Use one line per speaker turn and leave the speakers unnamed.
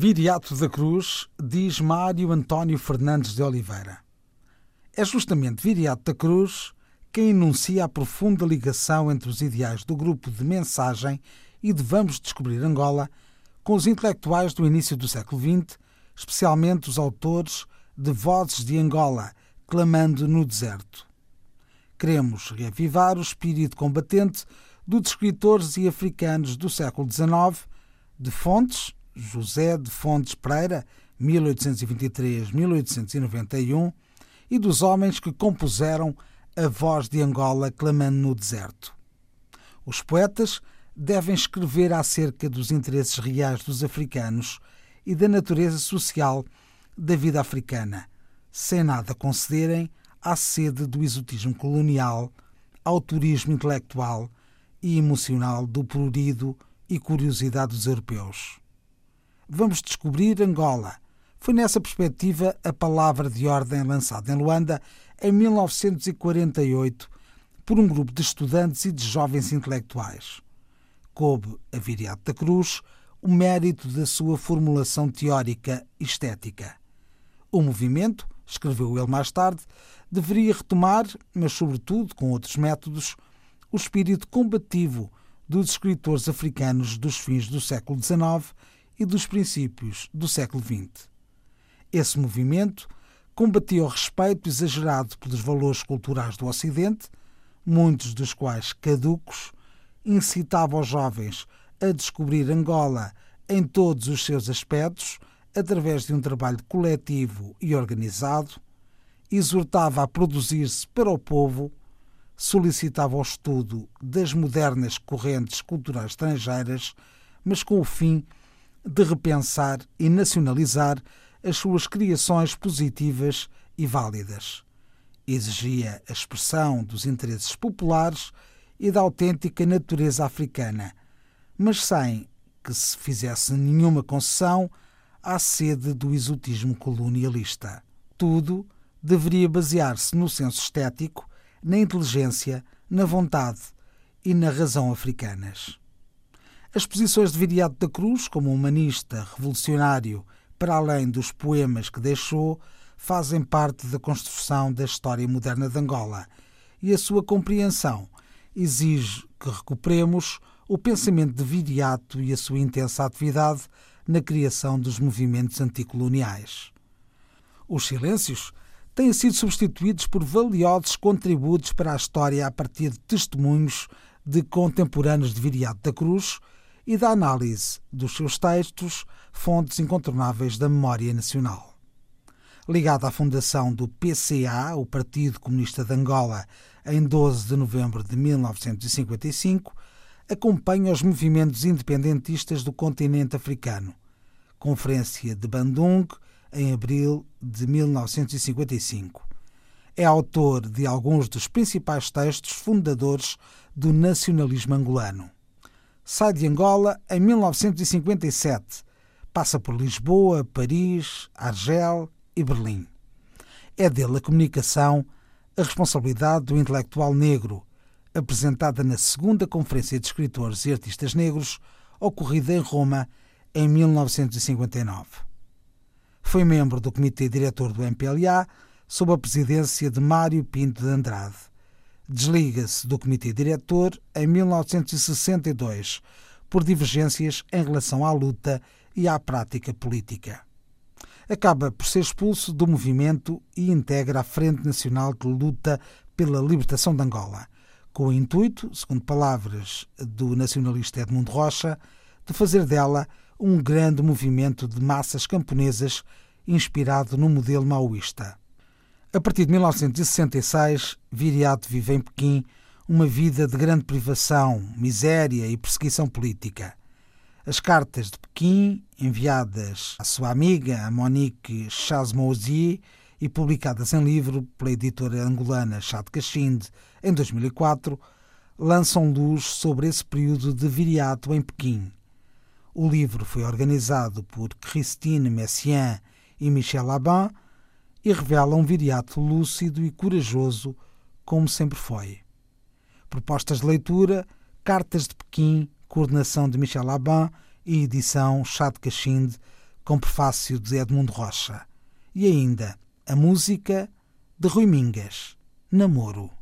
Viriato da Cruz, diz Mário António Fernandes de Oliveira. É justamente Viriato da Cruz quem enuncia a profunda ligação entre os ideais do grupo de mensagem e de Vamos Descobrir Angola com os intelectuais do início do século XX, especialmente os autores de Vozes de Angola, clamando no deserto. Queremos reavivar o espírito combatente dos escritores e africanos do século XIX, de Fontes, José de Fontes Pereira, 1823-1891, e dos homens que compuseram a voz de Angola clamando no deserto. Os poetas devem escrever acerca dos interesses reais dos africanos e da natureza social da vida africana, sem nada concederem à sede do exotismo colonial, ao turismo intelectual e emocional do prurido e curiosidade dos europeus. Vamos descobrir Angola. Foi nessa perspectiva a palavra de ordem lançada em Luanda em 1948 por um grupo de estudantes e de jovens intelectuais. Coube a Viriato da Cruz o mérito da sua formulação teórica e estética. O movimento, escreveu ele mais tarde, deveria retomar, mas sobretudo com outros métodos, o espírito combativo dos escritores africanos dos fins do século XIX e dos princípios do século XX. Esse movimento combatia o respeito exagerado pelos valores culturais do Ocidente, muitos dos quais caducos, incitava os jovens a descobrir Angola em todos os seus aspectos, através de um trabalho coletivo e organizado, exortava a produzir-se para o povo, solicitava o estudo das modernas correntes culturais estrangeiras, mas com o fim de repensar e nacionalizar as suas criações positivas e válidas. Exigia a expressão dos interesses populares e da autêntica natureza africana, mas sem que se fizesse nenhuma concessão à sede do exotismo colonialista. Tudo deveria basear-se no senso estético, na inteligência, na vontade e na razão africanas. As posições de Viriato da Cruz, como humanista, revolucionário, para além dos poemas que deixou, fazem parte da construção da história moderna de Angola e a sua compreensão exige que recuperemos o pensamento de Viriato e a sua intensa atividade na criação dos movimentos anticoloniais. Os silêncios têm sido substituídos por valiosos contributos para a história a partir de testemunhos de contemporâneos de Viriato da Cruz e da análise dos seus textos, fontes incontornáveis da memória nacional. Ligado à fundação do PCA, o Partido Comunista de Angola, em 12 de novembro de 1955, acompanha os movimentos independentistas do continente africano. Conferência de Bandung, em abril de 1955. É autor de alguns dos principais textos fundadores do nacionalismo angolano. Sai de Angola em 1957. Passa por Lisboa, Paris, Argel e Berlim. É dele a comunicação, a responsabilidade do intelectual negro, apresentada na segunda Conferência de Escritores e Artistas Negros, ocorrida em Roma em 1959. Foi membro do Comitê Diretor do MPLA, sob a presidência de Mário Pinto de Andrade desliga-se do Comitê Diretor em 1962 por divergências em relação à luta e à prática política. Acaba por ser expulso do movimento e integra a Frente Nacional de Luta pela Libertação de Angola, com o intuito, segundo palavras do nacionalista Edmundo Rocha, de fazer dela um grande movimento de massas camponesas inspirado no modelo maoísta. A partir de 1966, Viriato vive em Pequim uma vida de grande privação, miséria e perseguição política. As cartas de Pequim, enviadas à sua amiga, a Monique Chasmouzi, e publicadas em livro pela editora angolana Chá de Cachinde em 2004, lançam luz sobre esse período de Viriato em Pequim. O livro foi organizado por Christine Messiaen e Michel Laban e revela um viriato lúcido e corajoso, como sempre foi. Propostas de leitura, Cartas de Pequim, coordenação de Michel Laban e edição Chá de Cachinde, com prefácio de Edmundo Rocha. E ainda a música de Rui Mingas, Namoro.